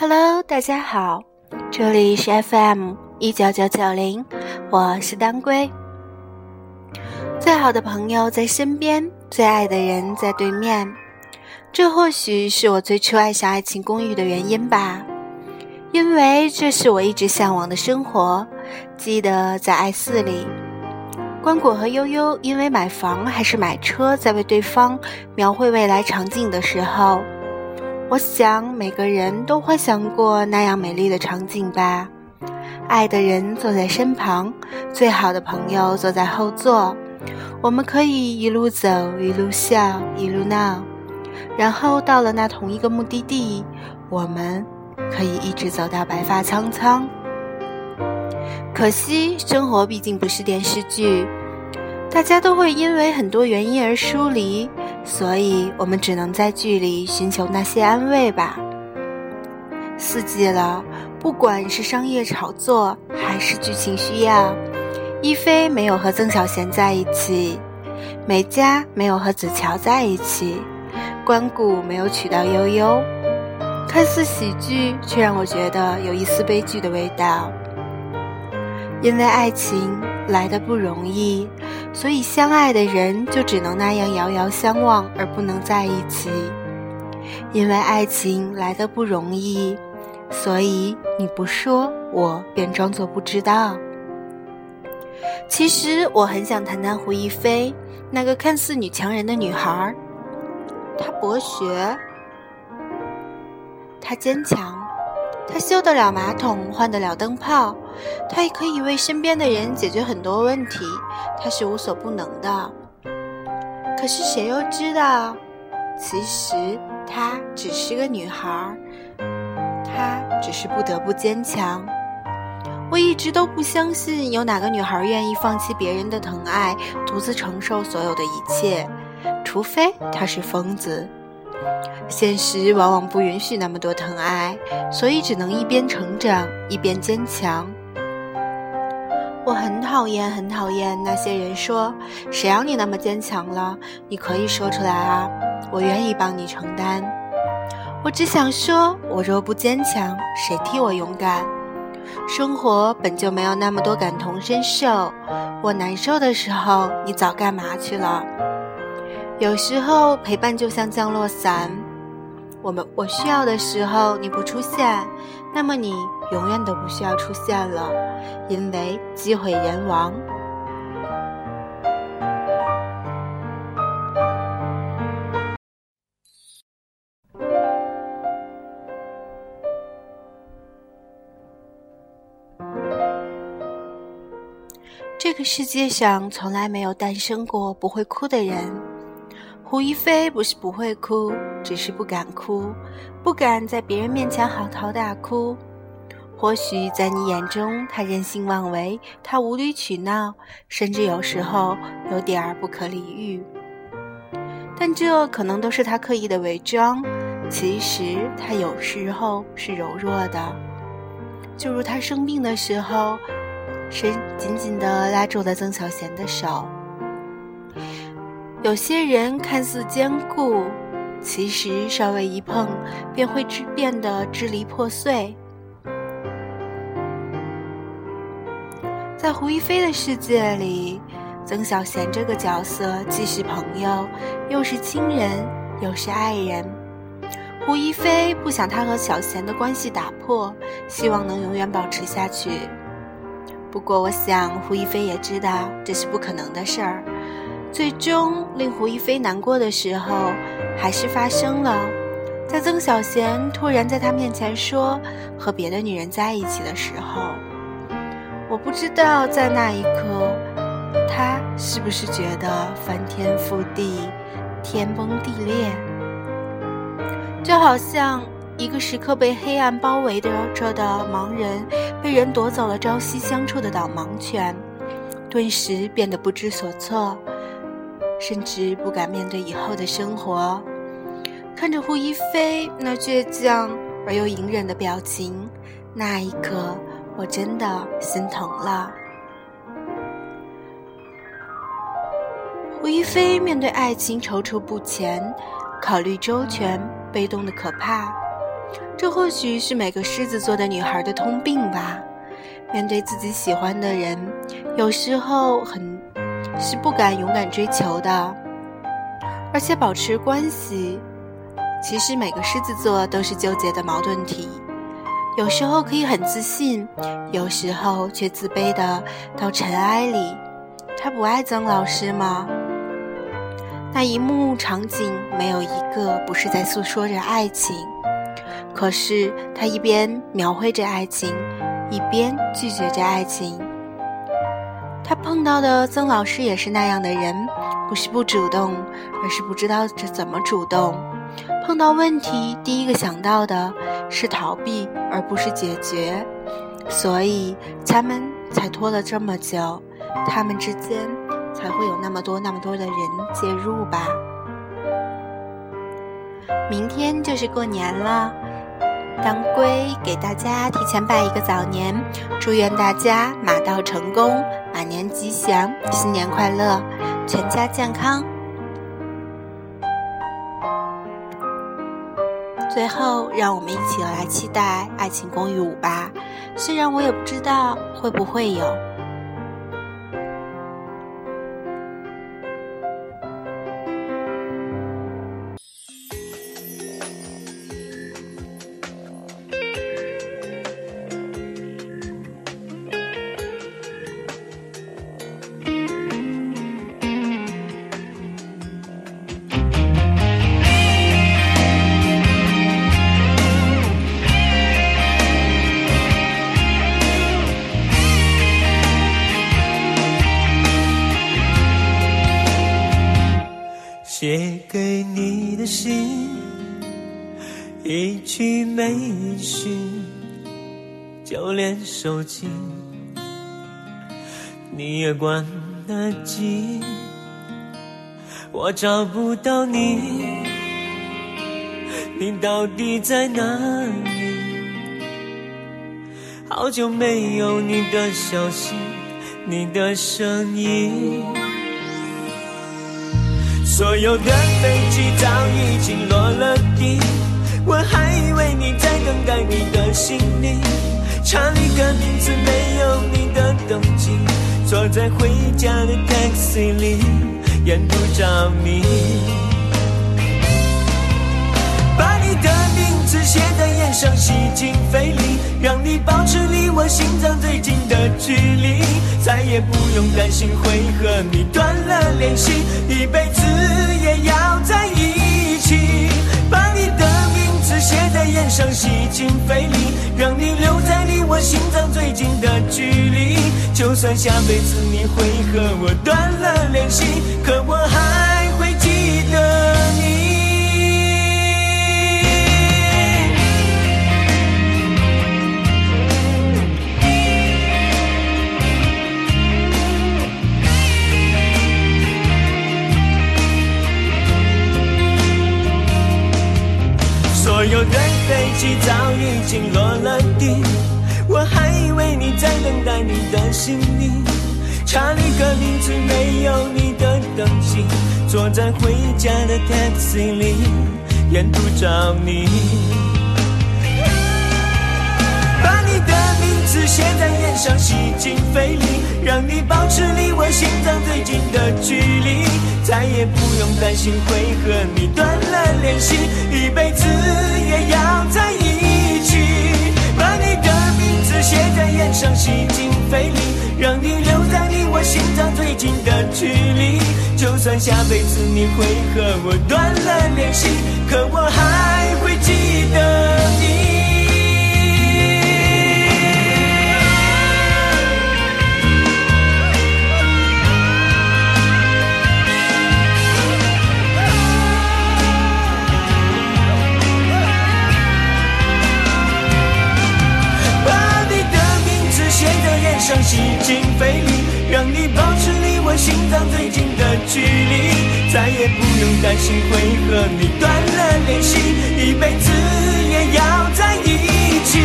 Hello，大家好，这里是 FM 一九九九零，我是当归。最好的朋友在身边，最爱的人在对面，这或许是我最初爱上《爱情公寓》的原因吧，因为这是我一直向往的生活。记得在爱四里，关谷和悠悠因为买房还是买车，在为对方描绘未来场景的时候。我想每个人都幻想过那样美丽的场景吧，爱的人坐在身旁，最好的朋友坐在后座，我们可以一路走，一路笑，一路闹，然后到了那同一个目的地，我们可以一直走到白发苍苍。可惜生活毕竟不是电视剧，大家都会因为很多原因而疏离。所以我们只能在剧里寻求那些安慰吧。四季了，不管是商业炒作还是剧情需要，一菲没有和曾小贤在一起，美嘉没有和子乔在一起，关谷没有娶到悠悠，看似喜剧，却让我觉得有一丝悲剧的味道。因为爱情来的不容易。所以，相爱的人就只能那样遥遥相望，而不能在一起。因为爱情来的不容易，所以你不说，我便装作不知道。其实，我很想谈谈胡一菲，那个看似女强人的女孩。她博学，她坚强。他修得了马桶，换得了灯泡，他也可以为身边的人解决很多问题，他是无所不能的。可是谁又知道，其实她只是个女孩，她只是不得不坚强。我一直都不相信有哪个女孩愿意放弃别人的疼爱，独自承受所有的一切，除非她是疯子。现实往往不允许那么多疼爱，所以只能一边成长一边坚强。我很讨厌，很讨厌那些人说：“谁让你那么坚强了？你可以说出来啊，我愿意帮你承担。”我只想说，我若不坚强，谁替我勇敢？生活本就没有那么多感同身受。我难受的时候，你早干嘛去了？有时候陪伴就像降落伞，我们我需要的时候你不出现，那么你永远都不需要出现了，因为机会人亡。这个世界上从来没有诞生过不会哭的人。胡一菲不是不会哭，只是不敢哭，不敢在别人面前嚎啕大哭。或许在你眼中，他任性妄为，他无理取闹，甚至有时候有点儿不可理喻。但这可能都是他刻意的伪装。其实他有时候是柔弱的，就如他生病的时候，深紧紧地拉住了曾小贤的手。有些人看似坚固，其实稍微一碰便会支变得支离破碎。在胡一菲的世界里，曾小贤这个角色既是朋友，又是亲人，又是爱人。胡一菲不想他和小贤的关系打破，希望能永远保持下去。不过，我想胡一菲也知道这是不可能的事儿。最终令胡一菲难过的时候，还是发生了。在曾小贤突然在他面前说和别的女人在一起的时候，我不知道在那一刻，他是不是觉得翻天覆地、天崩地裂，就好像一个时刻被黑暗包围着的盲人，被人夺走了朝夕相处的导盲犬，顿时变得不知所措。甚至不敢面对以后的生活，看着胡一菲那倔强而又隐忍的表情，那一刻我真的心疼了。胡一菲面对爱情踌躇不前，考虑周全，被动的可怕。这或许是每个狮子座的女孩的通病吧。面对自己喜欢的人，有时候很是不敢勇敢追求的，而且保持关系。其实每个狮子座都是纠结的矛盾体，有时候可以很自信，有时候却自卑的到尘埃里。他不爱曾老师吗？那一幕场景没有一个不是在诉说着爱情，可是他一边描绘着爱情，一边拒绝着爱情。他碰到的曾老师也是那样的人，不是不主动，而是不知道这怎么主动。碰到问题，第一个想到的是逃避，而不是解决，所以他们才拖了这么久，他们之间才会有那么多那么多的人介入吧。明天就是过年了，当归给大家提前拜一个早年，祝愿大家马到成功，马年吉祥，新年快乐，全家健康。最后，让我们一起来期待《爱情公寓五》吧。虽然我也不知道会不会有。去没音讯，就连手机你也关得紧。我找不到你，你到底在哪里？好久没有你的消息，你的声音。所有的飞机早已经落了地，我还以为你在等待你的行李。查了个名字，没有你的登记，坐在回家的 taxi 里，沿途找你。把你的名字写在眼上，吸进肺里，让你保持离我心脏最近的距离，再也不用担心会和你断了联系，一辈子也要在一起。洗尽费力，让你留在离我心脏最近的距离。就算下辈子你会和我断了联系，可我还早已经落了地，我还以为你在等待你的行李。查了个名字，没有你的登记，坐在回家的 taxi 里，沿途找你。把你的名字写在脸上，吸进肺里，让你保持离我心脏最近的距离，再也不用担心会和你断了联系，一辈子。在眼上，洗尽肺力，让你留在你我心脏最近的距离。就算下辈子你会和我断了联系，可我还会记得你。让你保持离我心脏最近的距离，再也不用担心会和你断了联系，一辈子也要在一起。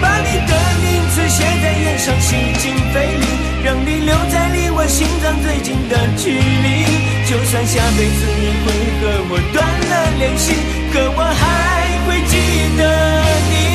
把你的名字写在烟上，洗尽费力，让你留在离我心脏最近的距离。就算下辈子你会和我断了联系，可我还会记得你。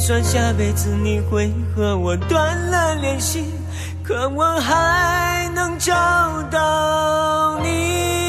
算下辈子你会和我断了联系可我还能找到你。